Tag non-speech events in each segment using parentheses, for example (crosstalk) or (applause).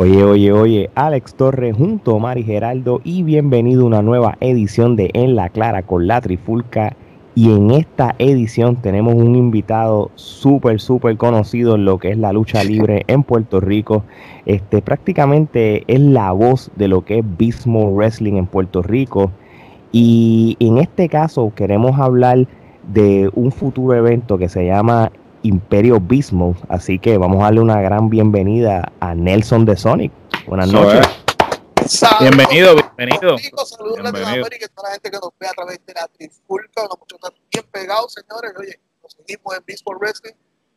Oye, oye, oye, Alex Torres junto a Mari Geraldo y bienvenido a una nueva edición de En la Clara con la Trifulca. Y en esta edición tenemos un invitado súper, súper conocido en lo que es la lucha libre en Puerto Rico. Este prácticamente es la voz de lo que es Bismo Wrestling en Puerto Rico. Y en este caso queremos hablar de un futuro evento que se llama Imperio Bismo. Así que vamos a darle una gran bienvenida a Nelson de Sonic. Buenas noches. Bienvenido, bienvenido. Saludos a Latinoamérica y toda la gente que nos ve a través de la Trifulca. Los muchachos están bien pegados, señores. Oye, nos seguimos en Bismo Wrestling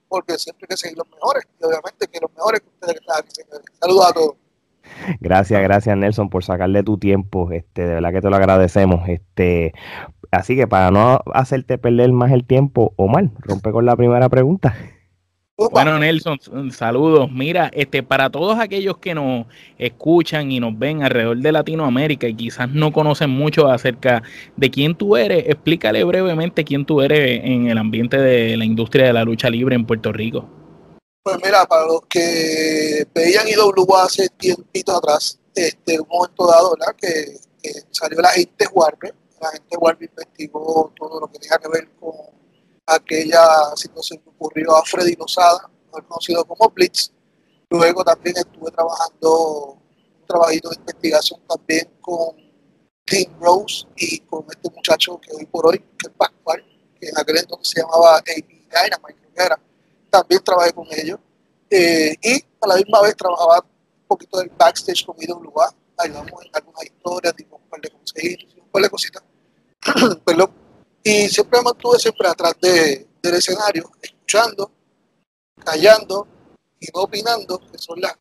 porque siempre hay que seguir los mejores. Y obviamente que los mejores que ustedes que están aquí, señores. Saludos a todos. Gracias, gracias Nelson por sacarle tu tiempo. Este, de verdad que te lo agradecemos. Este, así que para no hacerte perder más el tiempo, Omar, rompe con la primera pregunta. Bueno, Nelson, saludos. Mira, este, para todos aquellos que nos escuchan y nos ven alrededor de Latinoamérica y quizás no conocen mucho acerca de quién tú eres, explícale brevemente quién tú eres en el ambiente de la industria de la lucha libre en Puerto Rico. Pues mira, para los que veían IWA hace tiempito atrás, este, un momento dado, ¿verdad? Que, salió la gente Warner, la gente Warner investigó todo lo que tenía que ver con aquella situación que ocurrió a Freddy Lozada, conocido como Blitz. Luego también estuve trabajando un trabajito de investigación también con Tim Rose y con este muchacho que hoy por hoy, que es Pascual, que en aquel entonces se llamaba A.B. Dynamite, que era también trabajé con ellos. Eh, y a la misma vez trabajaba un poquito del backstage con IWA, ayudamos en algunas historias, tipo un par de consejitos, un par de cositas. (coughs) Perdón. Y siempre me mantuve siempre atrás de, del escenario, escuchando, callando y no opinando, que son las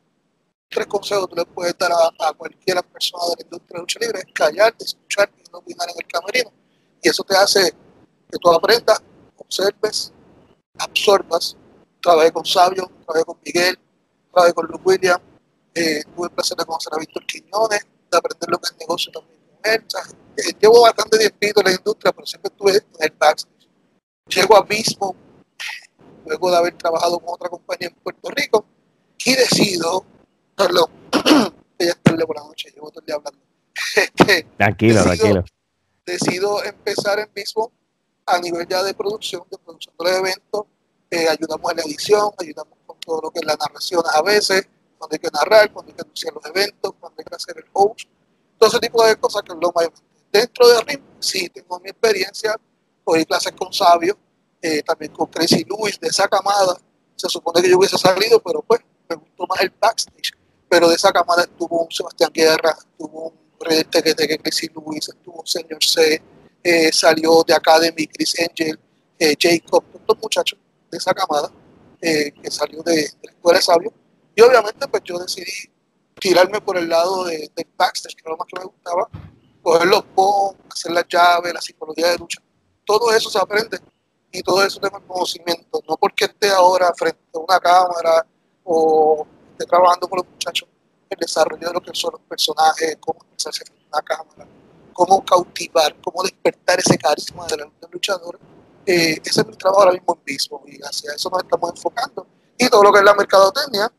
tres consejos que le puedes dar a, a cualquier persona de la industria de lucha libre, es callar, escuchar y no opinar en el camerino. Y eso te hace que tú aprendas, observes, absorbas trabajé con Sabio, trabajé con Miguel, trabajé con Luke Williams, eh, tuve el placer de conocer a Víctor Quiñones, de aprender lo que es negocio también él. Eh, llevo bastante tiempo en la industria, pero siempre estuve en el backstage. Llego a Bismo, luego de haber trabajado con otra compañía en Puerto Rico, y decido, perdón, (clears throat) ya es tarde por la noche, llevo todo el día hablando. (laughs) Este, tranquilo, tranquilo. Decido empezar en Bismo a nivel ya de producción, de producción de los eventos, eh, ayudamos en la edición, ayudamos con todo lo que es la narración a veces, cuando hay que narrar, cuando hay que anunciar los eventos, cuando hay que hacer el host, todo ese tipo de cosas que es lo más Dentro de RIM, sí, tengo mi experiencia, cogí clases con Sabio, eh, también con Crazy Lewis de esa camada, se supone que yo hubiese salido, pero pues me gustó más el backstage, pero de esa camada estuvo un Sebastián Guerra, estuvo un Red que Crazy Lewis, estuvo un Señor C, eh, salió de Academy Chris Angel, Jacob, todos los muchachos de esa camada eh, que salió de, la escuela de sabio. Y obviamente pues yo decidí tirarme por el lado de, del backstage, que era lo más que me gustaba, coger los bombs, hacer las llaves, la psicología de lucha. Todo eso se aprende y todo eso tengo el conocimiento. No porque esté ahora frente a una cámara o esté trabajando con los muchachos, el desarrollo de lo que son los personajes, cómo expresarse frente a una cámara, cómo cautivar, cómo despertar ese carisma de la luchador eh, ese es mi trabajo ahora mismo en mismo y hacia eso nos estamos enfocando. Y todo lo que es la mercadotecnia,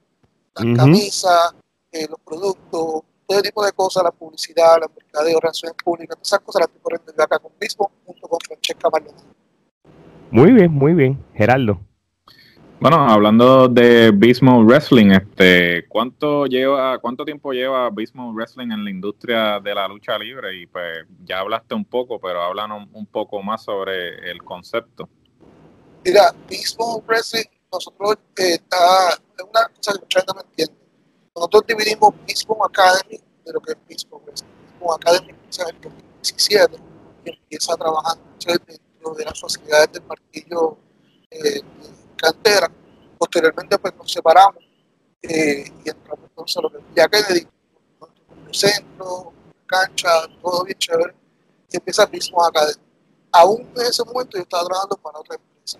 las camisas, eh, los productos, todo tipo de cosas, la publicidad, la mercadeo, relaciones públicas, todas esas cosas las estoy corriendo yo acá con mismo junto con Francesca Maldonado. Muy bien, muy bien. Gerardo. Bueno, hablando de Bismo Wrestling, este, ¿cuánto lleva, cuánto tiempo lleva Bismo Wrestling en la industria de la lucha libre? Y pues ya hablaste un poco, pero háblanos un poco más sobre el concepto. Mira, Bismo Wrestling, nosotros eh, está, es una cosa que mucha gente no entiende. Nosotros dividimos Bismo Academy de lo que es Bismo Wrestling. Bismo Academy empieza en el 2017 y empieza trabajando dentro de las sociedades del martillo eh, cantera. Posteriormente pues nos separamos eh, y entramos entonces a lo que ya Kennedy, centro, cancha, todo bien chévere, y empieza el mismo academia. Aún en ese momento yo estaba trabajando para otra empresa.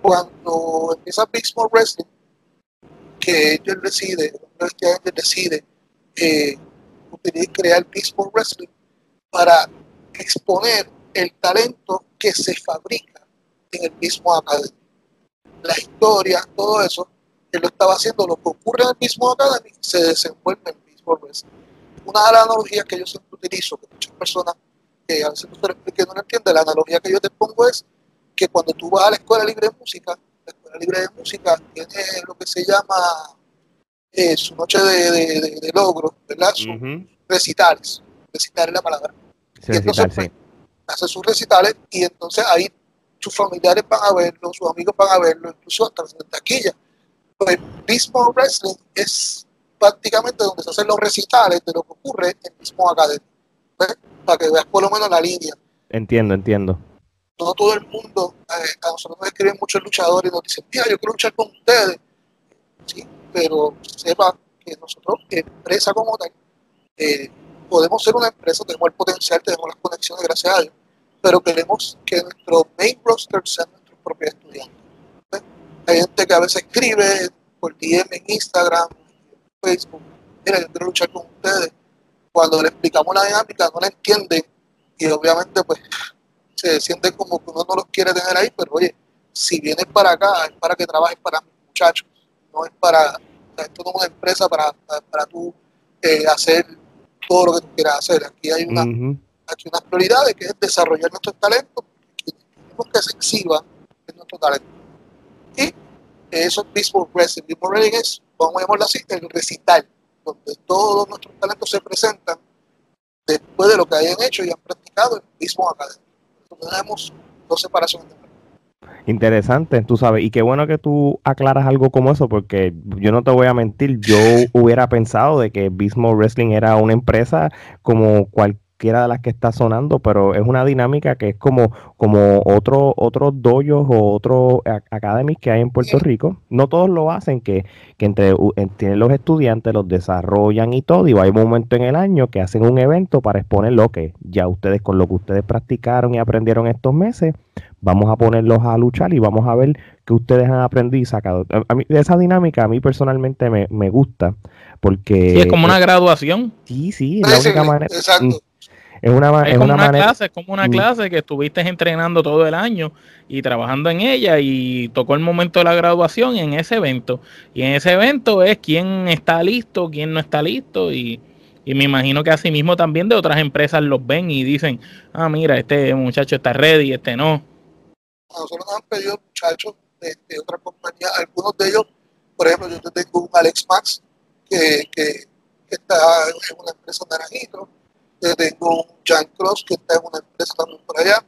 Cuando empieza Small Wrestling, que ellos decide, ellos decide eh, crear Big Small Wrestling para exponer el talento que se fabrica en el mismo academia la historia, todo eso, él lo estaba haciendo, lo que ocurre en el mismo Academy se desenvuelve en mismo Wrestling. Una de las analogías que yo siempre utilizo, que muchas personas que a veces no no lo entienden, la analogía que yo te pongo es que cuando tú vas a la escuela libre de música, la escuela libre de música tiene lo que se llama eh, su noche de, de, de, logros, ¿verdad? Sus recitales, recitar es la palabra. y entonces, pues, hace sus recitales y entonces ahí sus familiares van a verlo, sus amigos van a verlo, incluso hasta en taquilla. Pues mismo wrestling es prácticamente donde se hacen los recitales de lo que ocurre en el mismo academia. Para que veas por lo menos la línea. Entiendo, entiendo. No todo el mundo, eh, a nosotros nos escriben muchos luchadores y nos dicen, mira, yo quiero luchar con ustedes. Sí, pero sepa que nosotros, empresa como tal, eh, podemos ser una empresa, tenemos el potencial, tenemos las conexiones, gracias a Dios, pero queremos que nuestro main roster sean nuestros propios estudiantes. Hay gente que a veces escribe por DM en Instagram, Facebook, mira, yo quiero luchar con ustedes. Cuando le explicamos la dinámica, no la entienden y obviamente pues se siente como que uno no los quiere tener ahí, pero oye, si vienes para acá es para que trabajes para mis muchachos, no es para, esto no es una empresa para, para, tú eh, hacer todo lo que tú quieras hacer. Aquí hay una, aquí unas prioridades que es desarrollar nuestros talentos, que queremos que se exhiba en nuestro talento. Y eso mismo wrestling, mismo wrestling es, vamos a llamarlo así, el recital, donde todos nuestros talentos se presentan después de lo que hayan hecho y han practicado en el mismo académico. Entonces tenemos dos separaciones de Interesante, tú sabes, y qué bueno que tú aclaras algo como eso, porque yo no te voy a mentir, yo hubiera pensado de que Bismo Wrestling era una empresa como cualquier de las que está sonando, pero es una dinámica que es como, como otro, otros doyos o otros academies que hay en Puerto Rico. No todos lo hacen, que, que entre tienen los estudiantes, los desarrollan y todo, y hay un momento en el año que hacen un evento para exponer lo que ya ustedes, con lo que ustedes practicaron y aprendieron estos meses, vamos a ponerlos a luchar y vamos a ver qué ustedes han aprendido y sacado. A mí, esa dinámica a mí personalmente me, me gusta porque... Sí, es como una graduación. Sí, sí, la única manera. Exacto. Es una, es una, clase, es como una clase que estuviste entrenando todo el año y trabajando en ella y tocó el momento de la graduación en ese evento. Y en ese evento es quién está listo, quién no está listo y, me imagino que así mismo también de otras empresas los ven y dicen, ah, mira, este muchacho está ready, este no. Nosotros nos han pedido muchachos de, otras compañías, algunos de ellos, por ejemplo, yo tengo un Alex Max que, que, está en una empresa naranjito tengo un Jan Cross que está en una empresa también por allá,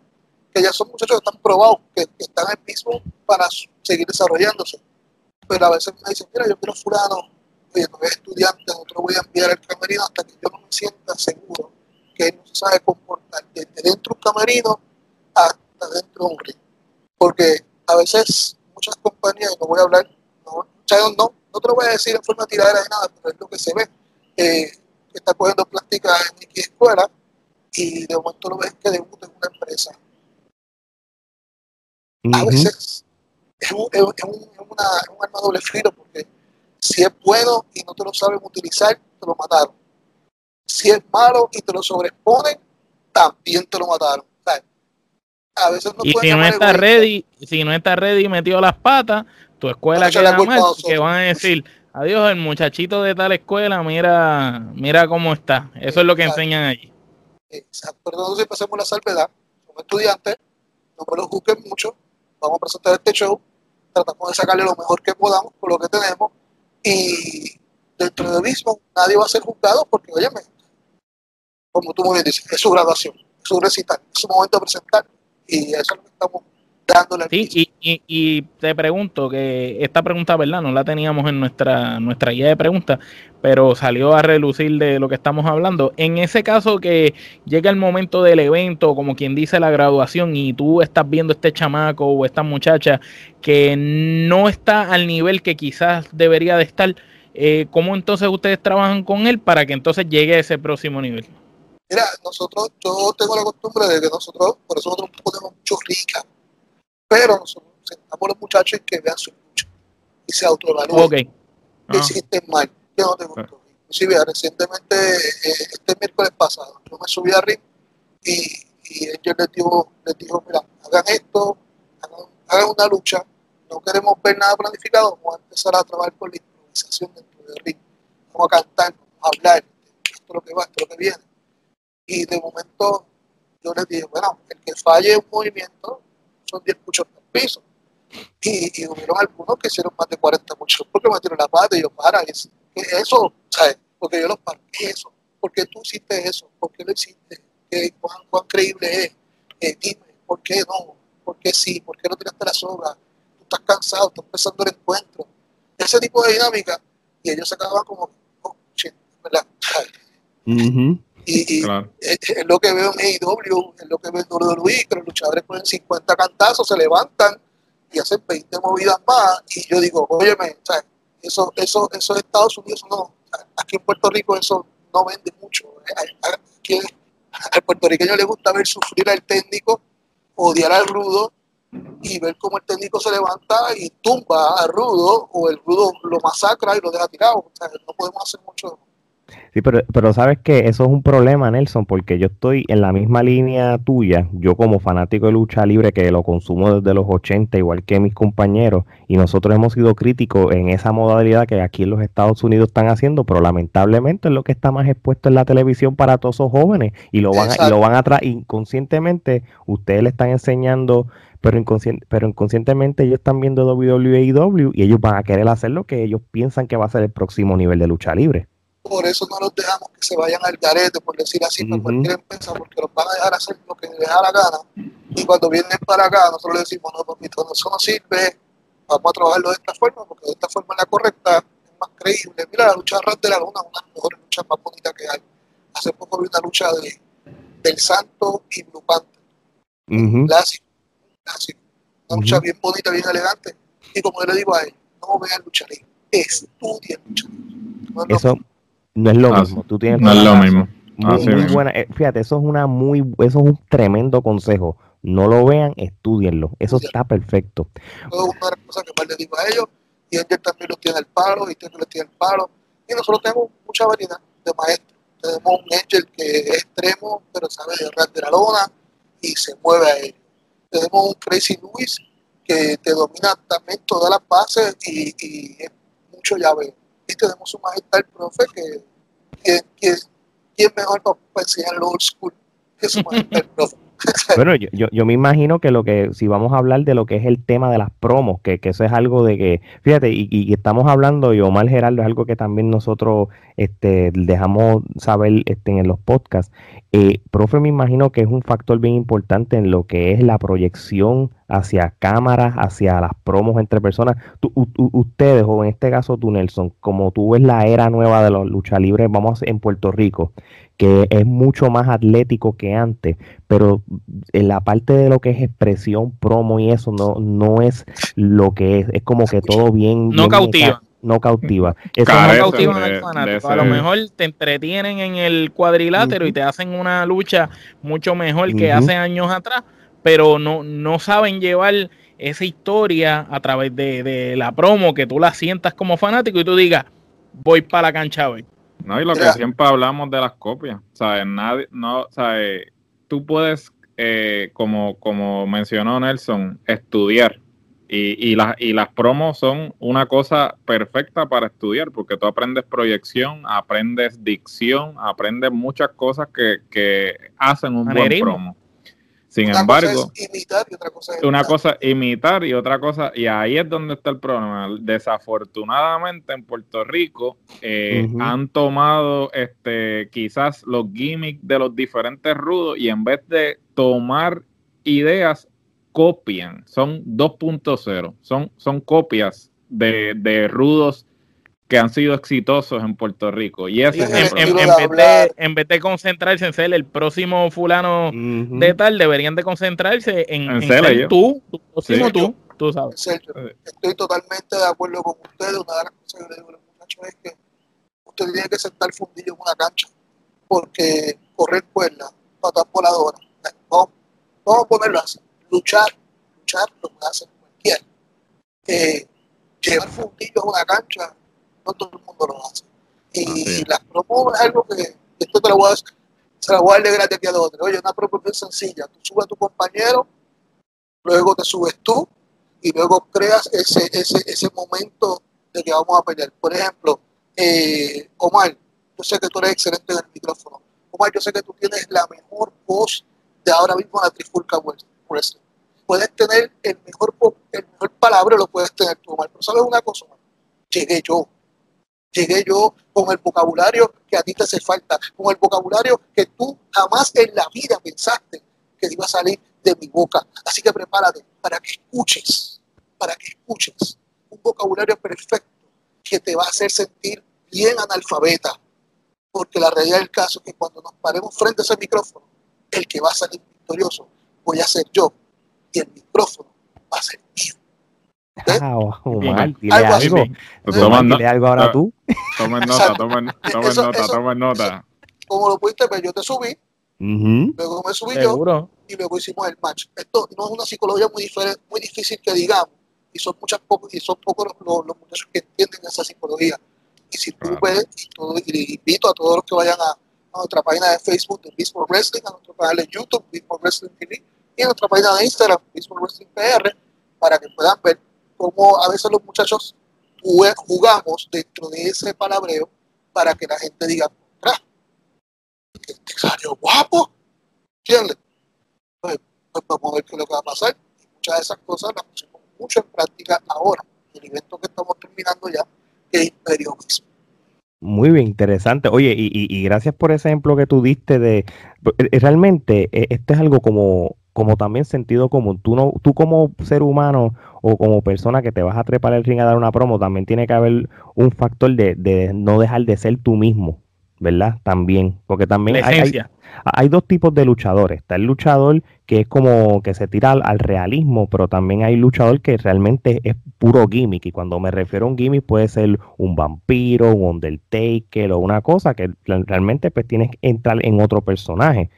que ya son muchachos que están probados, que, están en mismo para seguir desarrollándose. Pero a veces me dicen, mira, yo quiero fulano, oye, no es estudiante, no te lo voy a enviar al camerino hasta que yo no me sienta seguro que él no se sabe comportar desde dentro de un camerino hasta dentro de un ring. Porque a veces muchas compañías, no voy a hablar, no, no, no te lo voy a decir en forma tiradera de nada, pero es lo que se ve. Eh, que está cogiendo plástica en X escuela y de momento lo ves que debuta en una empresa. A veces es un, es, un, una, un arma doble filo porque si es bueno y no te lo saben utilizar, te lo mataron. Si es malo y te lo sobreponen, también te lo mataron. a veces no y si no está ready, si no está ready y metió las patas, tu escuela queda mal, que van a decir, Adiós, el muchachito de tal escuela, mira, mira cómo está. Eso es lo que enseñan allí. Exacto, pero nosotros pasemos la salvedad. Como estudiantes, no me lo juzguen mucho. Vamos a presentar este show. Tratamos de sacarle lo mejor que podamos con lo que tenemos. Y dentro del mismo, nadie va a ser juzgado porque, óyeme, como tú muy bien dices, es su graduación, es su recital, es su momento de presentar. Y eso es lo que estamos Sí, y, te pregunto, que esta pregunta, ¿verdad? No la teníamos en nuestra, nuestra guía de preguntas, pero salió a relucir de lo que estamos hablando. En ese caso que llega el momento del evento, como quien dice la graduación, y tú estás viendo este chamaco o esta muchacha que no está al nivel que quizás debería de estar, eh, ¿cómo entonces ustedes trabajan con él para que entonces llegue a ese próximo nivel? Mira, nosotros, yo tengo la costumbre de que nosotros, por eso nosotros ponemos mucho rica pero nosotros sentamos a los muchachos y que vean su lucha y se autoevalúen. Okay. ¿Qué hiciste mal? ¿Qué no te gustó? Inclusive, recientemente, eh, este miércoles pasado, yo me subí a ring y, y ellos les dijo, les dijo, mira, hagan esto, hagan, una lucha, no queremos ver nada planificado, vamos a empezar a trabajar con la improvisación dentro del ritmo. Vamos a cantar, vamos a hablar, esto es lo que va, esto es lo que viene. Y de momento yo les dije, bueno, el que falle un movimiento son 10 puchos por piso. Y, y hubieron algunos que hicieron más de 40 puchos porque me metieron la pata y yo, para, es, eso, ¿sabes? Porque yo los parqué eso. ¿Por qué tú hiciste eso? ¿Por qué lo hiciste? ¿Qué, cuán, ¿Cuán creíble es? Eh, dime, ¿por qué no? ¿Por qué sí? ¿Por qué no tiraste la soga? Tú estás cansado, estás empezando el encuentro. Ese tipo de dinámica. Y ellos se acababan como, oh, shit, ¿verdad? (laughs) Ujú. Y, y Claro. es, es lo que veo en AEW, es lo que veo en WWE, que los luchadores ponen 50 cantazos, se levantan y hacen 20 movidas más. Y yo digo, óyeme, ¿sabes? Eso, eso, eso en Estados Unidos no, aquí en Puerto Rico eso no vende mucho. A- Aquí al puertorriqueño le gusta ver sufrir al técnico, odiar al rudo y ver cómo el técnico se levanta y tumba al rudo o el rudo lo masacra y lo deja tirado. O sea, no podemos hacer mucho. Sí, pero, pero sabes que eso es un problema, Nelson, porque yo estoy en la misma línea tuya, yo como fanático de lucha libre que lo consumo desde los 80, igual que mis compañeros, y nosotros hemos sido críticos en esa modalidad que aquí en los Estados Unidos están haciendo, pero lamentablemente es lo que está más expuesto en la televisión para todos esos jóvenes, y lo van a, y lo van a traer inconscientemente, ustedes le están enseñando, pero, inconscien- pero inconscientemente ellos están viendo WWE y ellos van a querer hacer lo que ellos piensan que va a ser el próximo nivel de lucha libre. Por eso no los dejamos que se vayan al garete, por decir así, para cualquier empresa, porque los van a dejar hacer lo que les da la gana. Y cuando vienen para acá, nosotros les decimos, no, papito, no, eso no sirve, vamos a trabajarlo de esta forma, porque de esta forma es la correcta, es más creíble. Mira, la lucha de Ras de la Luna es una de las mejores luchas más bonitas que hay. Hace poco vi una lucha de, del Santo y Blue Panther, Ujú. clásico, clásico. Una lucha bien bonita, bien elegante. Y como yo le digo a ellos, no vean lucha libre, estudien lucha libre. No es lo Eso no es lo Ah, mismo. Tú tienes No es lo mismo. Muy, mismo. buena. eh, Fíjate, eso es una muy, eso es un tremendo consejo. No lo vean, estudienlo. Eso está perfecto. Es una de las cosas que más le digo a ellos. Y Angel también los tiene el palo, y Angel les tiene el palo. Y nosotros tenemos mucha variedad de maestros. Tenemos un Angel que es extremo, pero sabe de ras de la lona y se mueve a ellos. Tenemos un Crazy Luis que te domina también todas las bases y, y es mucho llaveo. Y tenemos un maestro, el profe, que, que, que ¿quién mejor para, enseñar el old school que su maestro, el profe? (laughs) Bueno, yo, yo, me imagino que lo que, si vamos a hablar de lo que es el tema de las promos, que, que eso es algo de que, fíjate, y, y estamos hablando, y Omar Gerardo es algo que también nosotros este, dejamos saber este, en los podcasts. Eh, profe, me imagino que es un factor bien importante en lo que es la proyección hacia cámaras, hacia las promos entre personas. Tú- u- u- ustedes, o en este caso tú, Nelson, como tú ves la era nueva de los lucha libres, vamos a- en Puerto Rico, que es mucho más atlético que antes, pero en la parte de lo que es expresión, promo y eso no, no es lo que es, es como que todo bien, No bien cautiva. meca- no cautiva. (laughs) Eso Carece de- al fanático. A lo mejor te entretienen en el cuadrilátero y te hacen una lucha mucho mejor que hace años atrás, pero no, no saben llevar esa historia a través de, de la promo, que tú la sientas como fanático y tú digas, voy para la cancha hoy. No, y lo que siempre hablamos de las copias, ¿sabes? Nadie, no, ¿sabes? Tú puedes, eh, como, como mencionó Nelson, estudiar. Y, y, las, y las promos son una cosa perfecta para estudiar, porque tú aprendes proyección, aprendes dicción, aprendes muchas cosas que, que hacen un buen promo. Sin una embargo, cosa es imitar y otra cosa es una imitar. cosa imitar y otra cosa, y ahí es donde está el problema. Desafortunadamente en Puerto Rico eh, han tomado este quizás los gimmicks de los diferentes rudos y en vez de tomar ideas, copian. Son 2.0, son, son copias de, de rudos que han sido exitosos en Puerto Rico. Y ese Sí, es En, el en- en vez de, en vez de concentrarse en ser el próximo fulano de tal, deberían de concentrarse en, En en ser tú, tu próximo Sí. tú, tú sabes. Estoy totalmente de acuerdo con ustedes. Una de las cosas que le digo a los muchachos es que usted tiene que sentar fundillo en una cancha, porque correr cuerda, patar voladora, vamos, vamos a ponerlo así, luchar, luchar lo puede hacer cualquiera. Eh, llevar fundillo a una cancha, no todo el mundo lo hace. Y es. las promos es algo que esto te lo voy a, se la voy a dar de gratis aquí a los otros. Oye, una promo bien sencilla, tú subes a tu compañero, luego te subes tú, y luego creas ese, ese, ese momento de que vamos a pelear. Por ejemplo, eh, Omar, yo sé que tú eres excelente en el micrófono. Omar, yo sé que tú tienes la mejor voz de ahora mismo en la Trifulca Wrestling. Puedes tener el mejor, el mejor palabra, lo puedes tener tú, Omar. Pero sabes una cosa, Omar? llegué yo. Llegué yo con el vocabulario que a ti te hace falta, con el vocabulario que tú jamás en la vida pensaste que iba a salir de mi boca. Así que prepárate para que escuches, para que escuches un vocabulario perfecto que te va a hacer sentir bien analfabeta. Porque la realidad del caso es que cuando nos paremos frente a ese micrófono, el que va a salir victorioso voy a ser yo y el micrófono va a ser mío. Ah, Omar, dile algo. dile algo ahora tú. (laughs) Tomen nota, tomen, nota, tomen nota. Como lo pudiste ver, yo te subí, luego me subí yo y luego hicimos el match. Esto no es una psicología muy, diferente, muy difícil que digamos, y son muchas pocos, y son pocos los, los, muchachos que entienden esa psicología. Y si tú ves, y, invito a todos los que vayan a, a nuestra página de Facebook de Baseball Wrestling, a nuestro canal de YouTube, Baseball Wrestling TV, y a nuestra página de Instagram, Baseball Wrestling PR, para que puedan ver cómo a veces los muchachos jugamos dentro de ese palabreo para que la gente diga, este salió guapo, ¿entiendes? Pues, pues, vamos a ver qué es lo que va a pasar. Y muchas de esas cosas las pusimos mucho en práctica ahora, el evento que estamos terminando ya, que es Imperio mismo. Muy bien, interesante. Oye, y, y, y, gracias por ese ejemplo que tú diste de... Eh, realmente, eh, esto es algo como como también sentido común. Tú, no, tú como ser humano o como persona que te vas a trepar el ring a dar una promo, también tiene que haber un factor de, de no dejar de ser tú mismo, ¿verdad? También, porque también hay, hay, dos tipos de luchadores. Está el luchador que es como que se tira al, realismo, pero también hay luchador que realmente es puro gimmick. Y cuando me refiero a un gimmick puede ser un vampiro, un Undertaker o una cosa que realmente pues tienes que entrar en otro personaje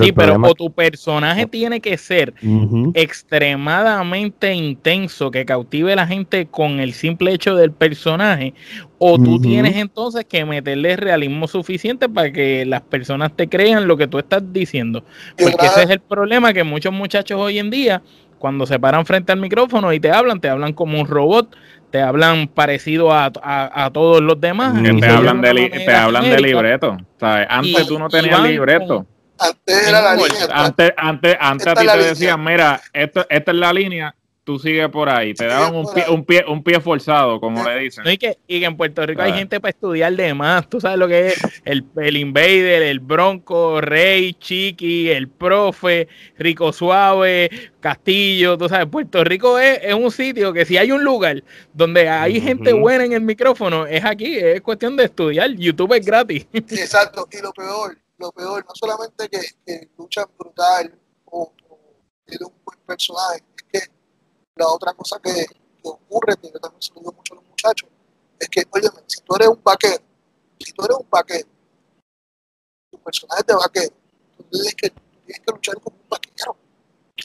sí, pero o tu personaje tiene que ser extremadamente intenso, que cautive a la gente con el simple hecho del personaje, o tú tienes entonces que meterle realismo suficiente para que las personas te crean lo que tú estás diciendo. Porque ese es el problema que muchos muchachos hoy en día, cuando se paran frente al micrófono y te hablan, te hablan como un robot, te hablan parecido a, todos los demás. te, hablan de, te hablan de libreto. Antes tú no tenías libreto. Antes era la línea. Antes, antes, antes a ti te decían, mira, esto, esta es la línea, tú sigues por ahí. Te daban un pie, un pie, un pie forzado, como le dicen. y, que, y en Puerto Rico hay gente para estudiar de más. Tú sabes lo que es el, el Invader, el Bronco, Rey, Chiqui, el Profe, Rico Suave, Castillo. Tú sabes, Puerto Rico es, es un sitio que si hay un lugar donde hay gente buena en el micrófono, es aquí. Es cuestión de estudiar. YouTube es gratis. Exacto. Y lo peor lo peor, no solamente que, que luchan brutal o, tiene un buen personaje, es que la otra cosa que, ocurre, que yo también digo mucho a los muchachos, es que, oye, si tú eres un vaquero, si tú eres un vaquero, tu personaje es de vaquero, tú tienes que, tienes que luchar como un vaquero.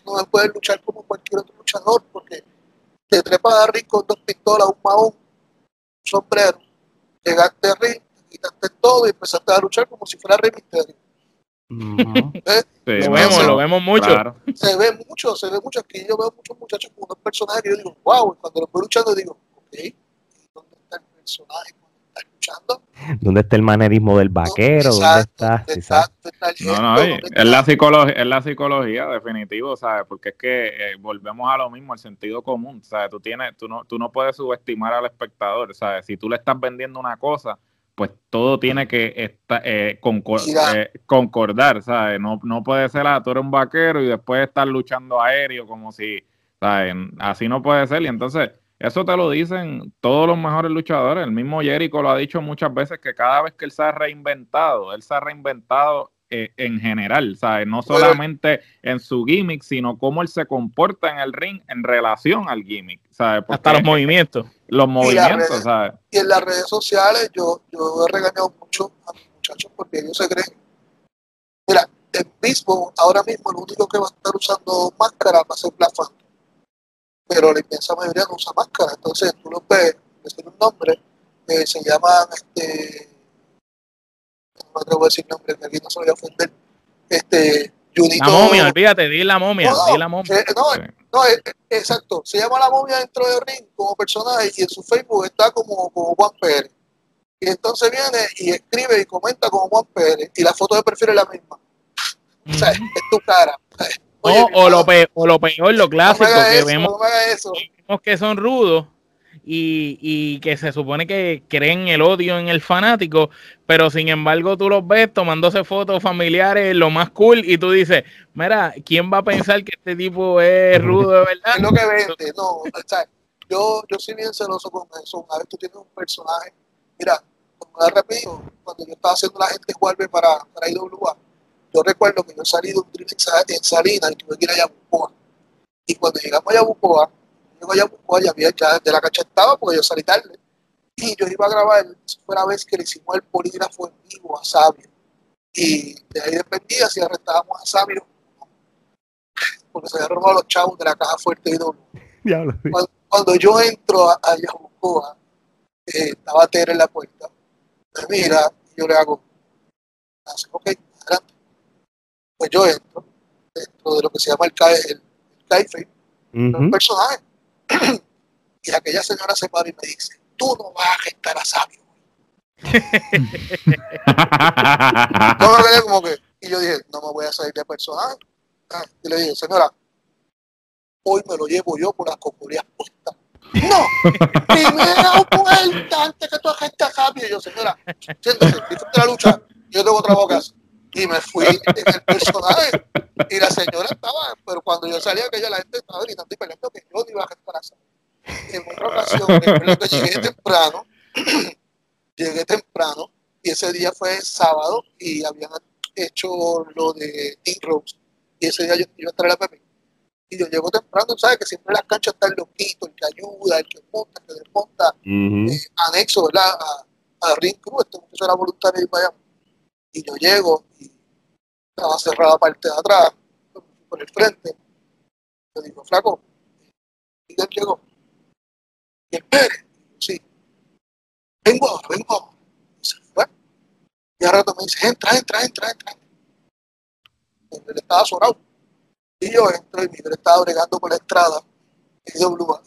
No puedes luchar como cualquier otro luchador porque te trepas a ring con dos pistolas, un mahón, un sombrero, llegaste a ring quitaste todo y empezaste a luchar como si fuera Rey Mysterio. (laughs) ¿Eh? lo vemos, lo vemos mucho. Se ve mucho, se ve mucho. Aquí yo veo muchos muchachos con unos personajes y yo digo, wow, y cuando los veo luchando digo, ok, ¿dónde está el personaje cuando está luchando? ¿Dónde está el manerismo del vaquero? ¿Dónde está? no, no, es, la psicología, es la psicología, definitivo, ¿sabes? Porque es que eh, volvemos a lo mismo, al sentido común, ¿sabes? Tú, tienes, tú, no, tú no puedes subestimar al espectador, ¿sabes? Si tú le estás vendiendo una cosa pues todo tiene que estar, eh, eh, concordar, ¿sabes? No, no puede ser, ah, tú eres un vaquero y después estar luchando aéreo como si, ¿sabes? Así no puede ser. Y entonces, eso te lo dicen todos los mejores luchadores. El mismo Jericho lo ha dicho muchas veces que cada vez que él se ha reinventado, él se ha reinventado eh, en general, ¿sabes? No solamente en su gimmick, sino cómo él se comporta en el ring en relación al gimmick, ¿sabes? Hasta los movimientos. Los movimientos, ¿sabes? Y en las redes sociales yo, yo he regañado mucho a los muchachos porque ellos se creen. Mira, el mismo, ahora mismo, el único que va a estar usando máscara va a ser Black Pero la inmensa mayoría no usa máscara. Entonces tú lo ves, tiene un nombre, que se llama este no me atrevo a decir nombre, que aquí no se voy a ofender. Este, Junito, la momia, olvídate, di la momia, di la momia. no, No, exacto. Se llama La Momia dentro del ring como personaje y en su Facebook está como, como Juan Pérez. Y entonces viene y escribe y comenta como Juan Pérez y la foto de perfil es la misma. O sea, es tu cara. o, lo peor, o lo peor, lo clásico, que vemos, vemos que son rudos y, y, que se supone que creen el odio en el fanático, pero sin embargo tú los ves tomándose fotos familiares, lo más cool, y tú dices, mira, ¿quién va a pensar que este tipo es rudo de verdad? (laughs) Es lo que vende, no, o sea, yo, yo soy bien celoso con eso, una vez tú tienes un personaje, mira, como da rápido, cuando yo estaba haciendo la gente vuelve para, para IWA, yo recuerdo que yo salí de un trip en Salinas y tuve que ir a Yabucoa. Y cuando llegamos a Yabucoa, yo a Yabucoa ya había ya de la cancha estaba porque yo salí tarde. Y yo iba a grabar, fue la vez que le hicimos el polígrafo en vivo a Sabio. Y de ahí dependía si arrestábamos a Sabio porque se había robado los chavos de la caja fuerte y doble. Cuando, cuando, yo entro a, a Yabucoa, eh, estaba Tere en la puerta, me mira y yo le hago, ok, adelante pues yo entro dentro de lo que se llama el, el, el un personaje. (coughs) y aquella señora se para y me dice, tú no vas a gestar a sabio. como que, y yo dije, no me voy a salir de personaje. Ah, y le dije, señora, hoy me lo llevo yo por las cocorías puestas. No, primera vuelta antes que tú agestes a Sabio. Y yo, señora, siéntese, disfrute la lucha, yo tengo otra boca y me fui en el personaje. Y la señora estaba, pero cuando yo salía, aquella la gente estaba gritando y peleando que yo no iba a gestar En otra ocasión, que llegué temprano, (clears throat) llegué temprano, y ese día fue sábado y habían hecho lo de Team Rose. Y ese día yo iba a traer a Pepe. Y yo llego temprano, ¿sabes? Que siempre en las canchas está el loquito, el que ayuda, el que monta, el que desmonta, eh, anexo, ¿verdad? A, a Ring Crew, este muchacho era voluntario y vaya y yo llego y estaba cerrada parte de atrás, por el frente. Yo digo, flaco, y él llegó. Y él, Pérez, sí, vengo ahora, vengo ahora. Y se fue. Y al rato me dice, entra, entra, entra, entra. Él estaba sobrado. Y yo entro y mi estaba bregando por la estrada y yo blue.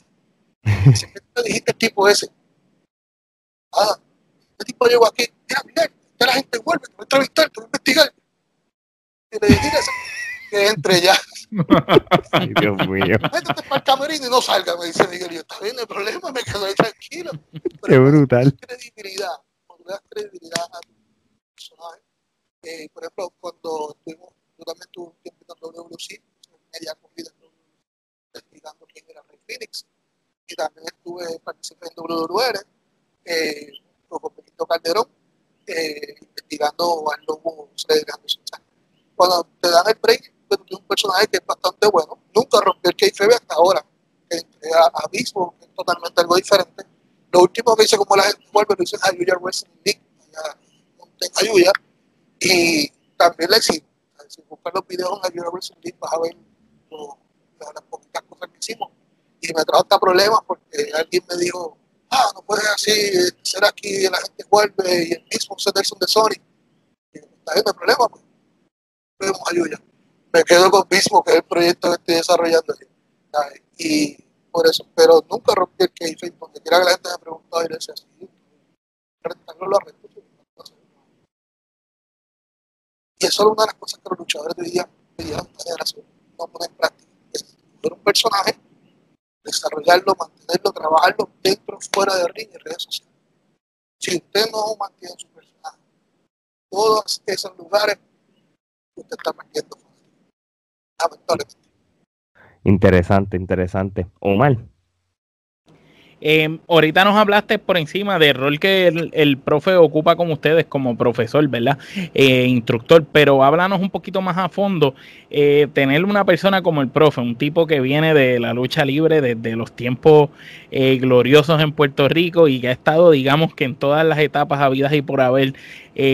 Dice, ¿qué te dijiste el tipo ese? Ah, este tipo llegó aquí, mira, mira, que la gente vuelve, te va a entrevistar, te va a investigar. Y le dije, que entre ya. (laughs) Ay, Dios mío. Métete para el camerino y no salga, me dice Miguel. Yo, está bien, el problema, me quedo ahí tranquilo. Qué brutal. credibilidad, cuando le das credibilidad a tu personaje. Eh, por ejemplo, cuando estuvimos, yo también estuve un tiempo en WC, media corrida investigando quién era Rey Phoenix. Y también estuve participando en WWR eh, con Benito Calderón eh, investigando al lobo Cuando te dan el break, pues, de un personaje que es bastante bueno, nunca rompió el kayfabe hasta ahora, a Abismo, es totalmente algo diferente. Lo último que hice como la gente vuelve, lo hice en Ayuya Wrestling League, en Ayuya, y también le exhibo. Si buscas los videos en Ayuya Wrestling League, vas a ver las poquitas cosas que hicimos. Y me trajo hasta problemas porque alguien me dijo, ah, no puedes así ser aquí, la gente vuelve y el mismo Nelson de Sony. Y está bien, el problema, pues. Vemos ayuda. Me quedo con mismo, que es el proyecto que estoy desarrollando. Y por eso, pero nunca rompí el keyframe, porque quiera que la gente me preguntado y le decía así, rentarlo lo arresto. Y eso es una de las cosas que los luchadores de hoy día, de día no ponen en práctica. Es un personaje desarrollarlo, mantenerlo, trabajarlo dentro, fuera de ring y redes sociales. Si usted no mantiene su personaje, todos esos lugares, usted está perdiendo. Lamentablemente. Interesante, interesante. Omar. Eh, ahorita nos hablaste por encima del rol que el, profe ocupa con ustedes como profesor, ¿verdad? Eh, instructor, pero háblanos un poquito más a fondo. Eh, tener una persona como el profe, un tipo que viene de la lucha libre desde los tiempos eh, gloriosos en Puerto Rico y que ha estado, digamos que en todas las etapas habidas y por haber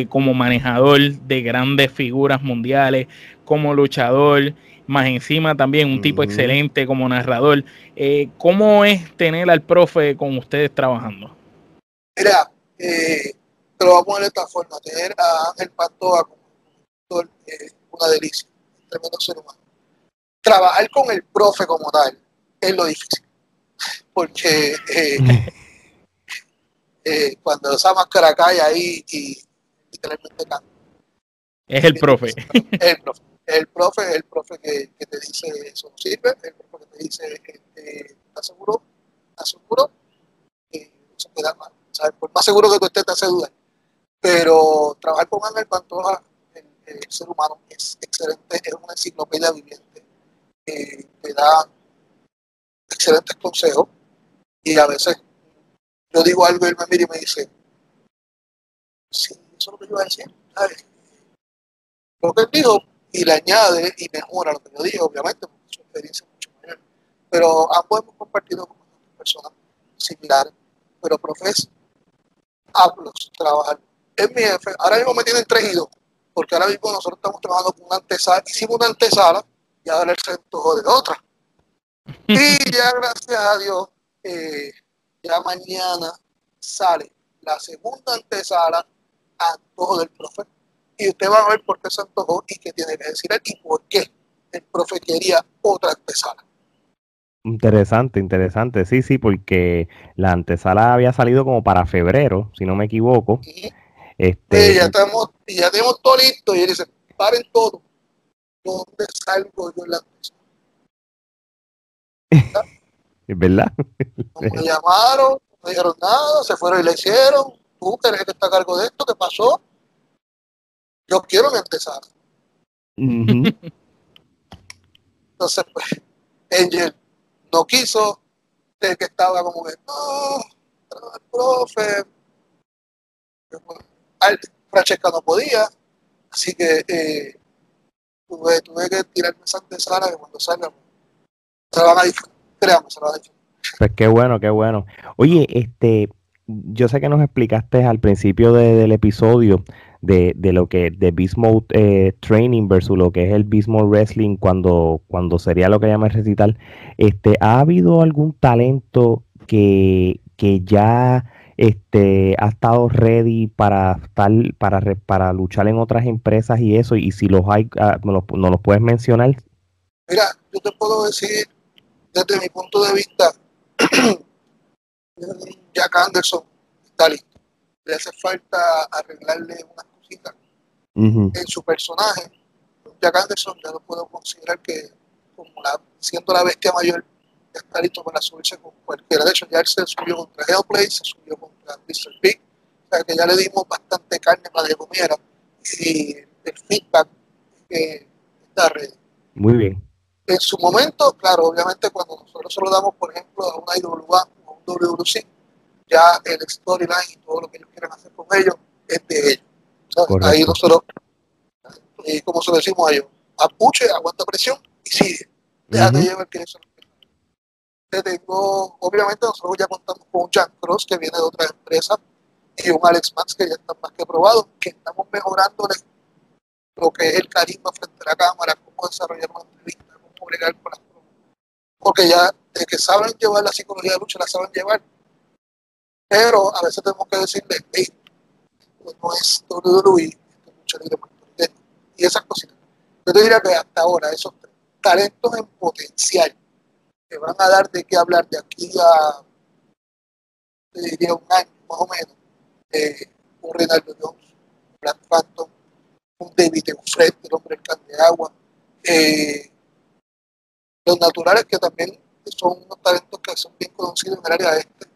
como manejador de grandes figuras mundiales, como luchador más encima también un tipo excelente como narrador. Eh, ¿Cómo es tener al profe con ustedes trabajando? Mira, eh, te lo vamos a poner de esta forma, tener a Ángel Pantoa como doctor, eh, una delicia, tremendo ser humano. trabajar con el profe como tal es lo difícil. Porque eh, (laughs) eh, cuando esa máscara cae ahí y literalmente cambia. Es (laughs) el profe. El profe. El profe el profe que, te dice eso no sirve, el profe que te dice, este, ¿estás seguro? ¿Estás seguro? Eh, eso queda mal. ¿sabes? Por más seguro que tú estés, te hace dudar. Pero trabajar con Ángel Pantoja, el, el, ser humano, es excelente, es una enciclopedia viviente. Eh, te da excelentes consejos y a veces yo digo algo y él me mira y me dice, sí, eso es lo que yo iba a decir. ¿sabes? Lo que él dijo y le añade y mejora lo que yo dije, obviamente, porque su experiencia es mucho mayor. Pero ambos hemos compartido con personas similares, pero profes, hablos, trabajar. Es mi jefe, ahora mismo me tienen tres y dos, porque ahora mismo nosotros estamos trabajando con una antesala, hicimos una antesala y ahora el centro de otra. (laughs) Y ya gracias a Dios, eh, ya mañana sale la segunda antesala a todo del profe y usted va a ver por qué se antojó y qué tiene que decir él y por qué el profe quería otra antesala. Interesante, interesante, sí, sí, porque la antesala había salido como para febrero, si no me equivoco. Este, ya, estamos, ya tenemos todo listo y él dice, paren todo, ¿dónde salgo yo en la antesala? (laughs) Es verdad. No me llamaron, no me dijeron nada, se fueron y le hicieron, tú eres que está a cargo de esto, ¿qué pasó? Yo quiero mi antesala. Entonces, pues, Angel no quiso, el que estaba como que, no, el profe, Francesca no podía, así que eh, tuve, tuve, que tirarme esa antesala que cuando salga se van a disfrutar, creamos, se van a disfrutar. Pues qué bueno, qué bueno. Oye, este, yo sé que nos explicaste al principio del episodio de, de lo que de Beast Mode eh, Training versus lo que es el Beast Mode Wrestling cuando, cuando sería lo que llama el recital, este, ¿ha habido algún talento que, que ya este, ha estado ready para estar, para, para luchar en otras empresas y eso? Y si los hay, ¿nos, los, los puedes mencionar? Mira, yo te puedo decir desde mi punto de vista, (clears throat) Jack Anderson está listo. Le hace falta arreglarle unas en su personaje. Jack Anderson ya lo puedo considerar que, como la, siendo la bestia mayor, ya está listo para subirse con cualquiera. De hecho, ya él se subió contra Hellblade, se subió contra Mr. Big, o sea que ya le dimos bastante carne para que comiera y el feedback que está ready. Muy bien. En su momento, claro, obviamente cuando nosotros se lo damos, por ejemplo, a una IWA o a un WWC, ya el storyline y todo lo que ellos quieran hacer con ellos es de ellos. Ahí nosotros, y como se lo decimos a ellos, apuche, aguanta presión y sigue. Déjate llevar que eso te tengo, obviamente nosotros ya contamos con un Jan Cross que viene de otra empresa y un Alex Max que ya está más que probado, que estamos mejorando lo que es el carisma frente a la cámara, cómo desarrollar una entrevista, cómo bregar con las porque ya de que saben llevar la psicología de lucha, la saben llevar, pero a veces tenemos que decirle, hey, no es WWE, es mucha libre y esas cositas. Yo te diría que hasta ahora esos talentos en potencial que van a dar de qué hablar de aquí a, te diría un año más o menos, un Rinaldo Jones, un Black Phantom, un David Eufred, el hombre del can de agua, eh, los naturales que también son unos talentos que son bien conocidos en el área este,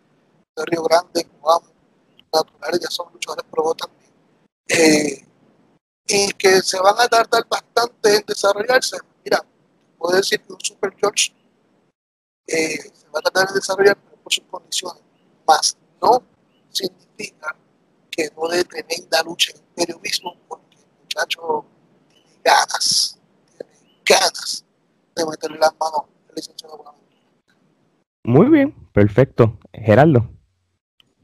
de Río Grande, Coamo, naturales, ya son luchadores pro también, eh, y que se van a tardar bastante en desarrollarse. Mira, puedo decir que un Super George eh, se va a tardar en desarrollar por sus condiciones, más no significa que no dé tremenda lucha en el periodismo, porque el muchacho tiene ganas, tiene ganas de meterle las manos al licenciado Muy bien, perfecto. Gerardo.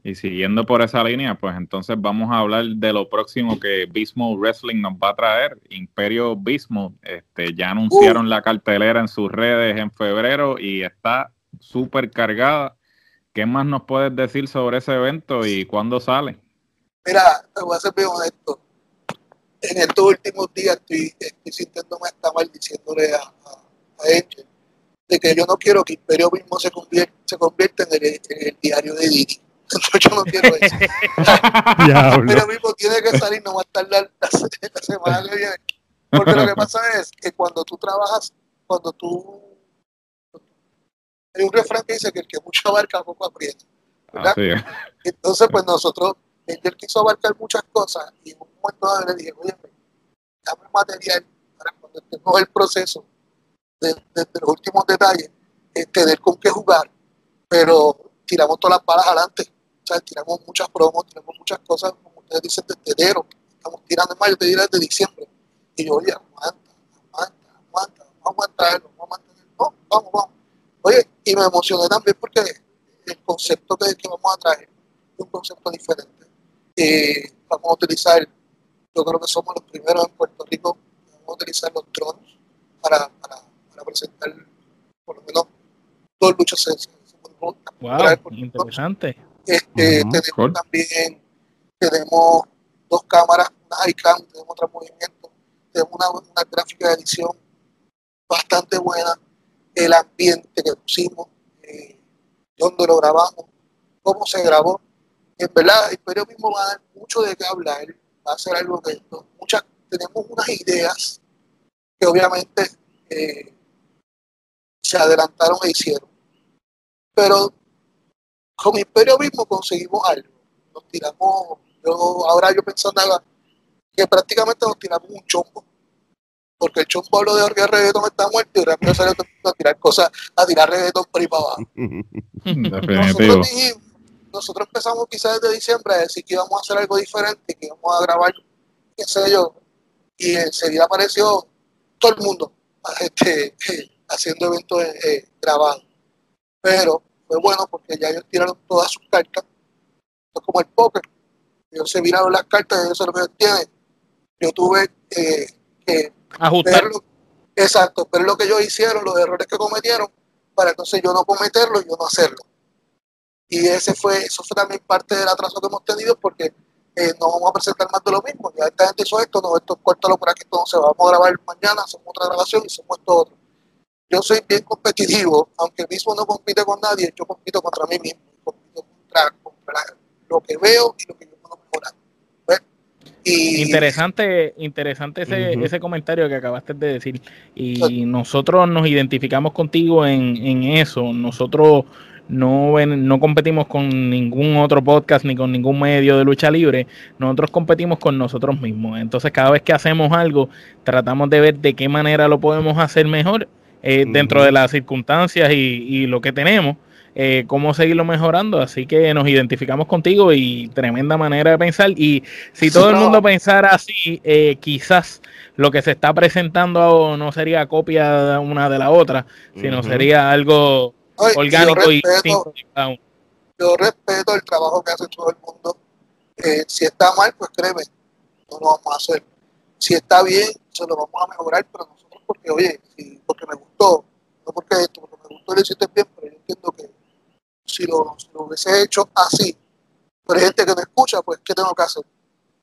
Y siguiendo por esa línea, pues entonces vamos a hablar de lo próximo que Bismo Wrestling nos va a traer. Imperio Bismo, este, ya anunciaron la cartelera en sus redes en febrero y está súper cargada. ¿Qué más nos puedes decir sobre ese evento y cuándo sale? Mira, te voy a ser bien honesto. En estos últimos días estoy, estoy sintiéndome hasta mal diciéndole a, Angel, de que yo no quiero que Imperio mismo se convierta, se convierta en, el, diario de Didi. (laughs) Yo no quiero eso. (laughs) Imperio mismo tiene que salir, no va a estar la, la semana que viene. Porque lo que pasa es que cuando tú trabajas, cuando tú hay un refrán que dice que el que mucho abarca poco aprieta. ¿verdad? Entonces, pues nosotros, él quiso abarcar muchas cosas y en un momento dado le dije, oye, dame material para cuando estemos el proceso de, los últimos detalles, tener con qué jugar, pero tiramos todas las balas adelante. Sea, tiramos muchas promos, tiramos muchas cosas, como ustedes dicen, desde enero. Estamos tirando en mayo, te diré desde diciembre. Y yo, oye, aguanta, aguanta, aguanta, vamos a traerlo, vamos a mantenerlo. No, vamos, vamos. Oye, y me emocioné también porque el concepto que, que vamos a traer es un concepto diferente. Eh, vamos a utilizar, yo creo que somos los primeros en Puerto Rico, vamos a utilizar los drones para, para, para presentar por lo menos dos luchas Wow, interesante. Este, tenemos también tenemos dos cámaras, una iCam, tenemos otro movimiento, tenemos una, una gráfica de edición bastante buena el ambiente que pusimos, eh, dónde lo grabamos, cómo se grabó. En verdad, el mismo va a dar mucho de qué hablar, va a ser algo que muchas, tenemos unas ideas que obviamente eh, se adelantaron e hicieron. Pero con Imperio mismo conseguimos algo. Nos tiramos, yo ahora yo pensando que prácticamente nos tiramos un chombo porque el chumbo habló de que el reggaetón está muerto y rápido salió a tirar cosas, a tirar reggaetón por ahí para abajo. (laughs) nosotros, nosotros empezamos quizás desde diciembre a decir que íbamos a hacer algo diferente, que íbamos a grabar, qué sé yo, y enseguida apareció todo el mundo (laughs) este, (laughs) haciendo eventos eh, grabados. Pero fue bueno porque ya ellos tiraron todas sus cartas, es como el póker, ellos se miraron las cartas y ellos se lo que tienen. Yo tuve eh, que Ajustarlo. exacto, pero lo que ellos hicieron, los errores que cometieron, para entonces yo no cometerlo y yo no hacerlo. Y ese fue, eso fue también parte del atraso que hemos tenido porque eh, no vamos a presentar más de lo mismo. Ya esta gente hizo esto, no, esto córtalo por aquí, entonces vamos a grabar mañana, hacemos otra grabación y hacemos esto otro. Yo soy bien competitivo, aunque mismo no compite con nadie, yo compito contra mí mismo, compito contra, contra lo que veo y lo que yo puedo mejorar interesante, interesante ese, ese comentario que acabaste de decir. Y nosotros nos identificamos contigo en, en eso. Nosotros no, no competimos con ningún otro podcast ni con ningún medio de lucha libre. Nosotros competimos con nosotros mismos. Entonces, cada vez que hacemos algo, tratamos de ver de qué manera lo podemos hacer mejor eh, dentro de las circunstancias y, y lo que tenemos eh, cómo seguirlo mejorando. Así que nos identificamos contigo y tremenda manera de pensar. Y si todo el mundo pensara así, eh, quizás lo que se está presentando no sería copia una de la otra, sino sería algo orgánico y Yo respeto el trabajo que hace todo el mundo. Eh, si está mal, pues créeme, no lo vamos a hacer. Si está bien, se lo vamos a mejorar, pero nosotros porque, oye, porque me gustó, no porque esto, porque me gustó y lo hiciste bien, pero yo entiendo que si lo, hubiese hecho así, pero hay gente que me escucha, pues, ¿qué tengo que hacer?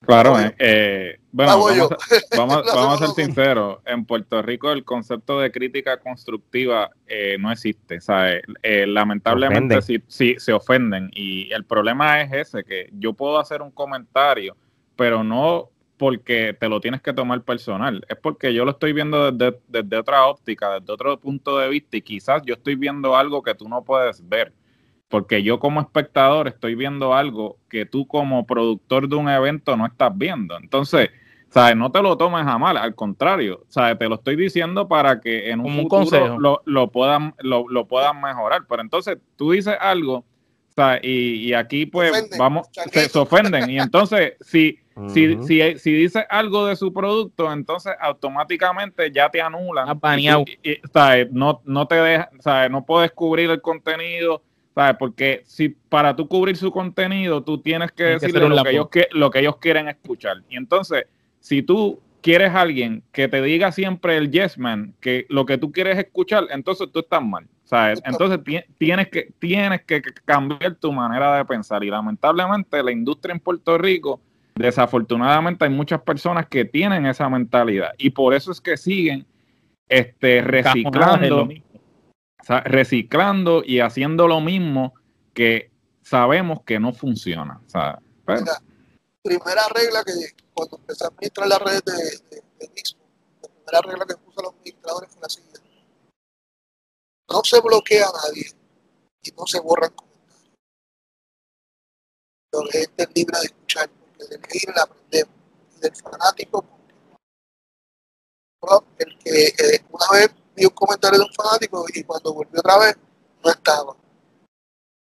Claro, eh, eh, bueno, vamos, (laughs) vamos, a ser sinceros, en Puerto Rico el concepto de crítica constructiva eh, no existe, ¿sabes? lamentablemente sí, se ofenden y el problema es ese, que yo puedo hacer un comentario, pero no porque te lo tienes que tomar personal, es porque yo lo estoy viendo desde, desde otra óptica, desde otro punto de vista y quizás yo estoy viendo algo que tú no puedes ver porque yo como espectador estoy viendo algo que tú como productor de un evento no estás viendo. Entonces, ¿sabes? No te lo tomes a mal, al contrario, ¿sabes? Te lo estoy diciendo para que en un futuro lo, lo, puedan, lo, puedan mejorar. Pero entonces tú dices algo, ¿sabes? Y, aquí pues vamos, se, ofenden. Y entonces, si, si, si, si dices algo de su producto, entonces automáticamente ya te anulan. ¿sabes? No, no te deja, ¿sabes? No puedes cubrir el contenido porque si para tú cubrir su contenido, tú tienes que decirle lo, que ellos, lo que ellos quieren escuchar. Y entonces, si tú quieres a alguien que te diga siempre el yes man, que lo que tú quieres escuchar, entonces tú estás mal. ¿sabes? Entonces tienes que, tienes que cambiar tu manera de pensar. Y lamentablemente la industria en Puerto Rico, desafortunadamente hay muchas personas que tienen esa mentalidad. Y por eso es que siguen este, reciclando, reciclando y haciendo lo mismo que sabemos que no funciona. Pues. primera regla que cuando empecé a administrar la red de, de, de mismo, la primera regla que puso los administradores fue la siguiente. No se bloquea a nadie y no se borran comentarios. La gente es libre de escuchar, del la aprendemos. Y del fanático, el que eh, una vez vi un comentario de un fanático y cuando volvió otra vez no estaba.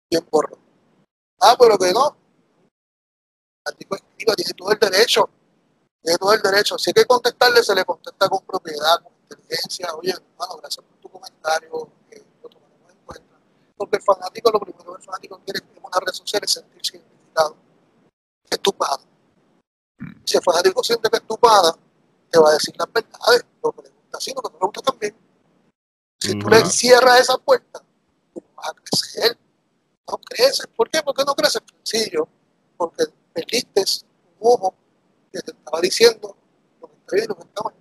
Bien borro. Ah, pero que no. El fanático escriba, tiene todo el derecho. Tiene todo el derecho. Si hay que contestarle, se le contesta con propiedad, con inteligencia. Oye, hermano, gracias por tu comentario. Eh. Porque el fanático, lo primero que el fanático quiere en una red social es sentirse identificado. Es tu padre. Si el fanático siente que es tu padre, te va a decir las verdades, lo que le gusta así, lo que no le gusta también. Si tú le cierras esa puerta, tú vas a crecer. No creces. ¿Por qué? Porque no creces sencillo. Porque perdiste un ojo que te estaba diciendo lo que está bien y lo que está mal.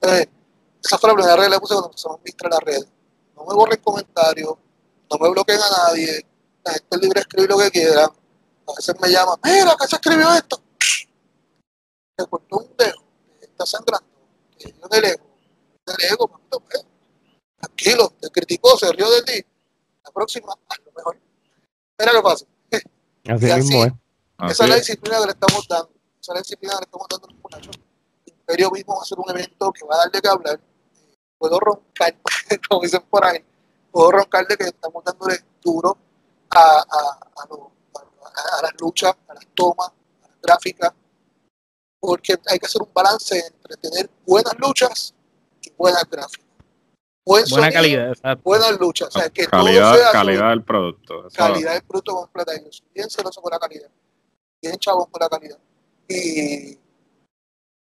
Entonces, esa fue la primera regla que puse cuando empezamos a administrar la red. No me borren comentarios, no me bloqueen a nadie, la gente es libre de escribir lo que quiera. A veces me llaman, mira, ¿qué se escribió esto? Me cortó un dedo está sangrando, que yo del ego, del ego, pues, tranquilo, te criticó, se rió de ti, la próxima, a lo mejor. Mira lo que pasa. (laughs) Así, mismo, ¿eh? Esa es la disciplina que le estamos dando, esa es la disciplina que le estamos dando a los muchachos. Imperio mismo va a hacer un evento que va a darle que hablar. Puedo roncar, (laughs) como dicen por ahí, puedo roncar de que estamos dándole duro a, a, a, a, a las luchas, a las tomas, a las gráficas, porque hay que hacer un balance entre tener buenas luchas y buenas gráficas. Buena calidad, exacto. Buenas luchas. O sea, que calidad, todo sea calidad del producto. Calidad del producto completa. Yo soy bien celoso con la calidad. Bien chavos con la calidad. Y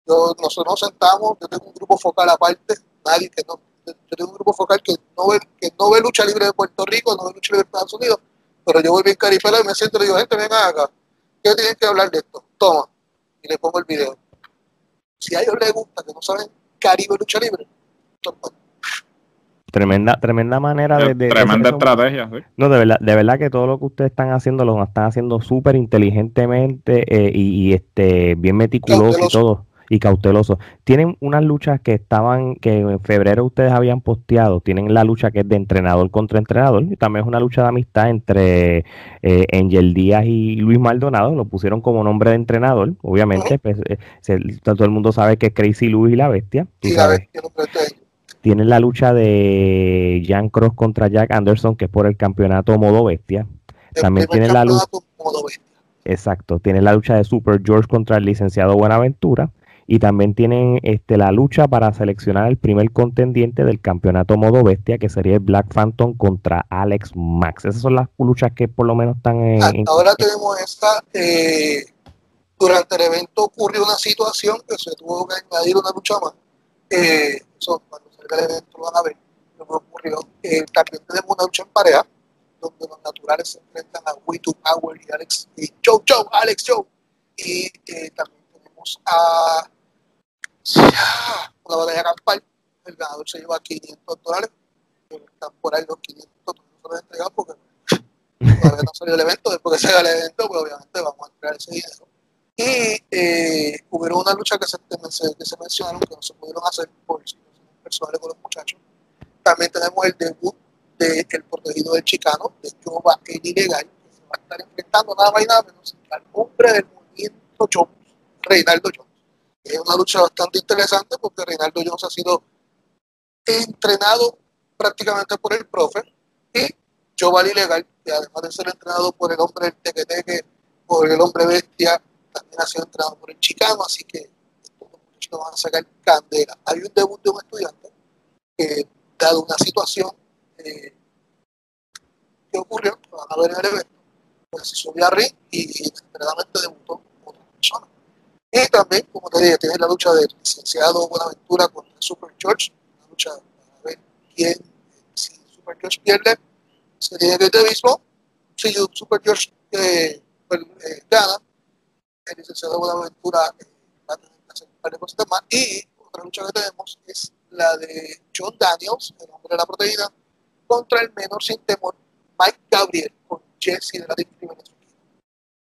nosotros nos sentamos, yo tengo un grupo focal aparte, nadie que no, yo tengo un grupo focal que no ve, que no ve lucha libre de Puerto Rico, no ve lucha libre de Estados Unidos, pero yo voy bien caripela y me siento y digo, gente, venga acá, ¿qué tienen que hablar de esto? Toma, y le pongo el video. Si a ellos les gusta, que no saben Caribe lucha libre, Tremenda, tremenda manera de, tremenda estrategia, No, de verdad, de verdad que todo lo que ustedes están haciendo lo están haciendo súper inteligentemente eh, y, este bien meticuloso y todo y cauteloso. Tienen unas luchas que estaban, que en febrero ustedes habían posteado, tienen la lucha que es de entrenador contra entrenador, y también es una lucha de amistad entre eh, Angel Díaz y Luis Maldonado, lo pusieron como nombre de entrenador, obviamente, pues, eh, todo el mundo sabe que es Crazy Luis y la bestia, Tienen la lucha de Jan Cross contra Jack Anderson, que es por el campeonato modo bestia. También tienen la lucha. Exacto, tiene la lucha de Super George contra el licenciado Buenaventura y también tienen este, la lucha para seleccionar el primer contendiente del campeonato modo bestia, que sería el Black Phantom contra Alex Max. Esas son las luchas que por lo menos están en... ahora tenemos esta... Eh, durante el evento ocurrió una situación que se tuvo que añadir una lucha más. Eh, eso, cuando salga el evento lo van a ver lo que ocurrió. Eh, también tenemos una lucha en pareja, donde los naturales se enfrentan a We Power y Alex, y Joe Joe, Alex Joe. Y también tenemos a una batalla campal, el ganador se lleva 500 dólares, están por ahí los 500 no se los entregado porque (laughs) todavía no salió el evento, después que salga el evento, pues obviamente vamos a entregar ese dinero. Y eh, hubo una lucha que se, que se mencionaron que no se pudieron hacer por situaciones personales con los muchachos. También tenemos el debut del de protegido del chicano, de Jova el ilegal, que se va a estar enfrentando nada más y nada menos al hombre del movimiento Jones, Reinaldo Jones. Es una lucha bastante interesante porque Reinaldo Jones ha sido entrenado prácticamente por el profe y Giovanni Legal, que además de ser entrenado por el hombre del tequeteque, por el hombre bestia, también ha sido entrenado por el chicano, así que muchachos van a sacar candela. Hay un debut de un estudiante que, dado una situación eh, que ocurrió, van a ver en el evento, pues se subió a ring y inesperadamente debutó otra persona. Y también, como te dije, tienes la lucha del licenciado Buenaventura contra Super George, una lucha para ver quién, si Super George pierde, se tiene que de mismo, si Super George eh, pues, eh, gana, el licenciado Buenaventura eh, va a tener que hacer un par de cosas más. Y otra lucha que tenemos es la de John Daniels, el hombre de la proteína, contra el menor sin temor, Mike Gabriel, con Jesse de la Venezuela.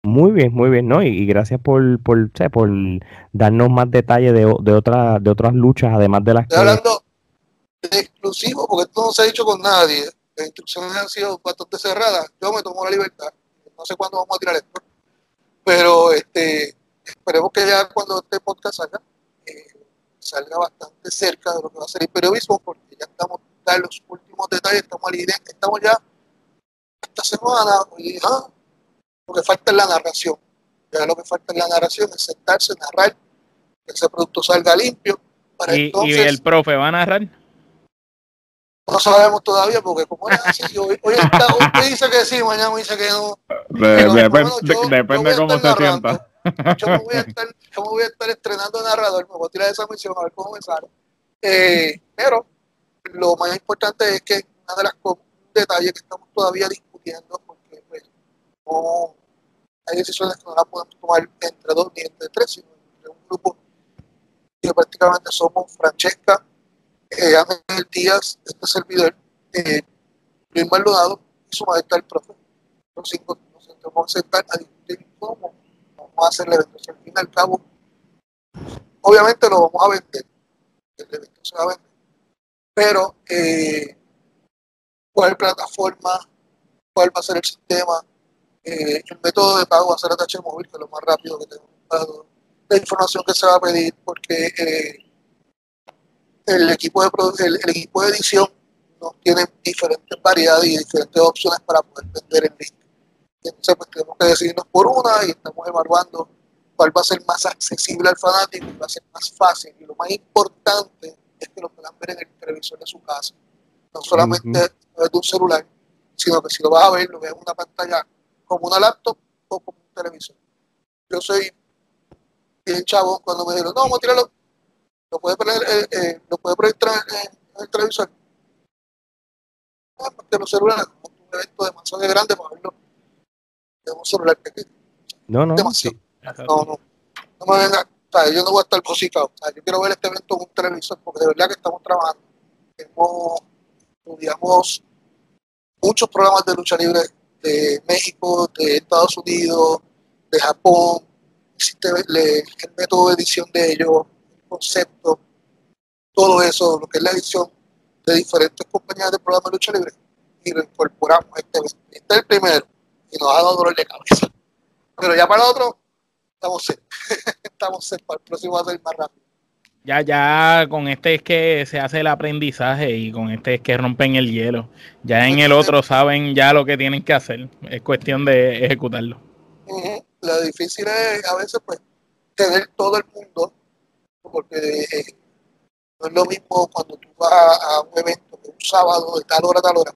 Muy bien, muy bien, ¿no? Y, gracias por, por, por darnos más detalles de, de, otra, de otras luchas, además de las Estoy hablando de exclusivo, porque esto no se ha dicho con nadie. Las instrucciones han sido bastante cerradas. Yo me tomo la libertad. No sé cuándo vamos a tirar esto. Pero este, esperemos que ya cuando este podcast salga, eh, salga bastante cerca de lo que va a ser el periodismo, porque ya estamos en los últimos detalles, estamos, estamos ya esta semana, y, ah, lo que falta es la narración. Ya lo que falta es la narración, es sentarse, narrar, que ese producto salga limpio. Para ¿Y, entonces, ¿Y el profe va a narrar? No sabemos todavía porque como es así, hoy, hoy, está, hoy dice que sí, mañana me dice que no. depende cómo se sienta. Yo me, voy a estar, yo me voy a estar estrenando narrador, me voy a tirar esa misión a ver cómo me sale. Eh, pero lo más importante es que una de las detalles que estamos todavía discutiendo, no hay decisiones que no las podemos tomar entre dos ni entre tres, sino entre un grupo que prácticamente somos Francesca, eh, Ángel Díaz, este servidor, eh, Luis Maldonado y su majestad el profe. Los cinco nos sentamos a sentar a discutir cómo vamos a hacer el evento. al fin y al cabo, obviamente lo vamos a vender. El evento se va a vender. Pero, eh, ¿cuál plataforma? ¿Cuál va a ser el sistema? Eh, el método de pago va a ser a móvil, que es lo más rápido que tenemos. La información que se va a pedir, porque eh, el equipo de, el, equipo de edición nos tiene diferentes variedades y diferentes opciones para poder vender el link. Entonces, pues tenemos que decidirnos por una y estamos evaluando cuál va a ser más accesible al fanático y va a ser más fácil. Y lo más importante es que lo puedan ver en el televisor de su casa. No solamente desde un celular, sino que si lo vas a ver, lo ves en una pantalla como una laptop o como un televisor. Yo soy bien chavo cuando me dijeron, no, vamos a tirarlo lo puede, poner, eh, eh, lo puede proyectar en, el televisor. Ah, porque los celulares, como un evento demasiado grande para verlo de un celular pequeño. No, no. Demasiado. No, no. No me venga. O sea, yo no voy a estar cosicado. O sea, yo quiero ver este evento en un televisor porque de verdad que estamos trabajando. Hemos, estudiamos muchos programas de lucha libre de México, de Estados Unidos, de Japón, existe el, el método de edición de ellos, concepto, todo eso, lo que es la edición de diferentes compañías de programa de lucha libre, y lo incorporamos este, este es el primero, y nos ha dado dolor de cabeza. Pero ya para el otro, estamos set. (laughs) estamos set, para el próximo va a ser más rápido. Ya, ya con este es que se hace el aprendizaje y con este es que rompen el hielo. Ya en el otro saben ya lo que tienen que hacer. Es cuestión de ejecutarlo. Lo difícil es a veces pues tener todo el mundo porque eh, no es lo mismo cuando tú vas a, un evento un sábado de tal hora a tal hora.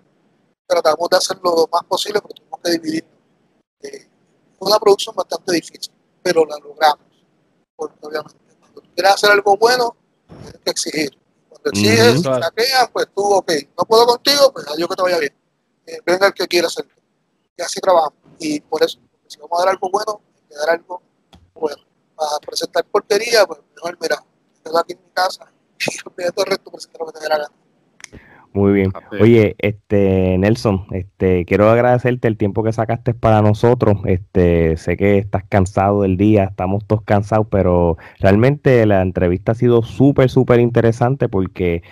Tratamos de hacerlo lo más posible, pero tenemos que dividirlo. Eh, una producción bastante difícil, pero la logramos. Porque obviamente, quieres hacer algo bueno, tienes que exigir. Cuando exiges, uh -huh. pues tú, ok, no puedo contigo, pues adiós que te vaya bien. Eh, venga el que quiera hacerlo. Y así trabajamos. Y por eso, si vamos a dar algo bueno, hay que dar algo bueno. Para presentar portería, pues mejor, mira, aquí en mi casa (laughs) y todo el resto presentar lo que te la muy bien. Oye, este Nelson, este quiero agradecerte el tiempo que sacaste para nosotros. Este, sé que estás cansado del día, estamos todos cansados, pero realmente la entrevista ha sido súper, súper interesante porque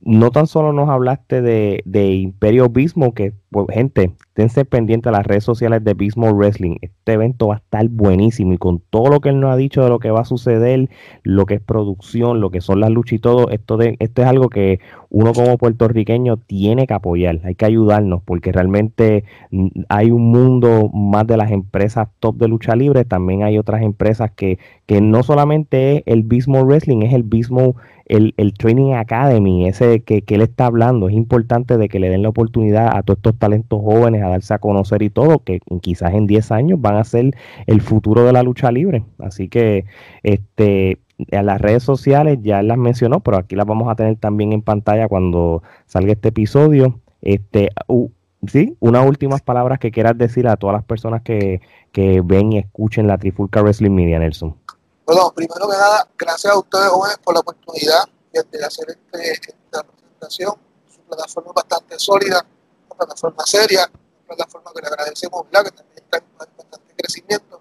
no tan solo nos hablaste de, de Imperio Bismo, que gente, esténse pendientes a las redes sociales de Bismo Wrestling. Este evento va a estar buenísimo y con todo lo que él nos ha dicho de lo que va a suceder, lo que es producción, lo que son las luchas y todo, esto es algo que uno como puertorriqueño tiene que apoyar, hay que ayudarnos porque realmente mm, hay un mundo más de las empresas top de lucha libre, también hay otras empresas que, que no solamente es el Bismo Wrestling, es el Bismo el, el Training Academy, ese que, que, él está hablando, es importante de que le den la oportunidad a todos estos talentos jóvenes a darse a conocer y todo, que quizás en 10 años van a ser el futuro de la lucha libre. Así que este a las redes sociales ya las mencionó, pero aquí las vamos a tener también en pantalla cuando salga este episodio. Este, sí, unas últimas palabras que quieras decir a todas las personas que, que ven y escuchen la Trifulca Wrestling Media, Nelson. Bueno, primero que nada, gracias a ustedes jóvenes por la oportunidad. de hacer este, esta presentación. Su plataforma es bastante sólida, una plataforma seria, una plataforma que le agradecemos, que también está en bastante crecimiento.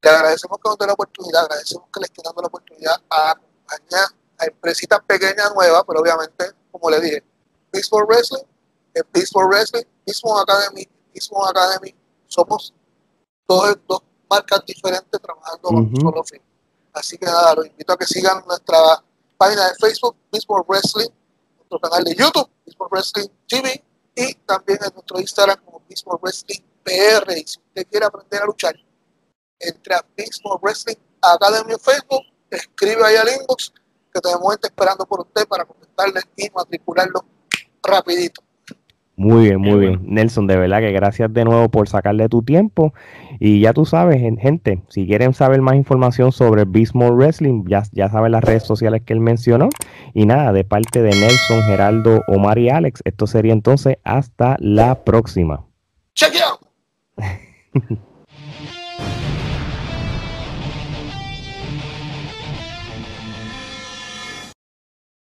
Le agradecemos que nos dé la oportunidad, agradecemos que le esté dando la oportunidad a acompañar a empresitas pequeñas nuevas, pero obviamente, como le dije, Baseball Wrestling, Baseball Wrestling, Baseball Academy, Baseball Academy, somos dos, dos marcas diferentes trabajando con un solo fin. Así que nada, los invito a que sigan nuestra página de Facebook, Baseball Wrestling, nuestro canal de YouTube, Baseball Wrestling TV, y también en nuestro Instagram como Baseball Wrestling PR. Y si usted quiere aprender a luchar, entre a Baseball Wrestling Academy en Facebook, escribe ahí al inbox que tenemos gente esperando por usted para comentarle y matricularlo rapidito. Muy bien, muy bien. Nelson, de verdad que gracias de nuevo por sacarle tu tiempo. Y ya tú sabes, gente, si quieren saber más información sobre Bismore Wrestling, ya, ya saben las redes sociales que él mencionó. Y nada, de parte de Nelson, Geraldo, Omar y Alex, esto sería entonces hasta la próxima. Check (laughs)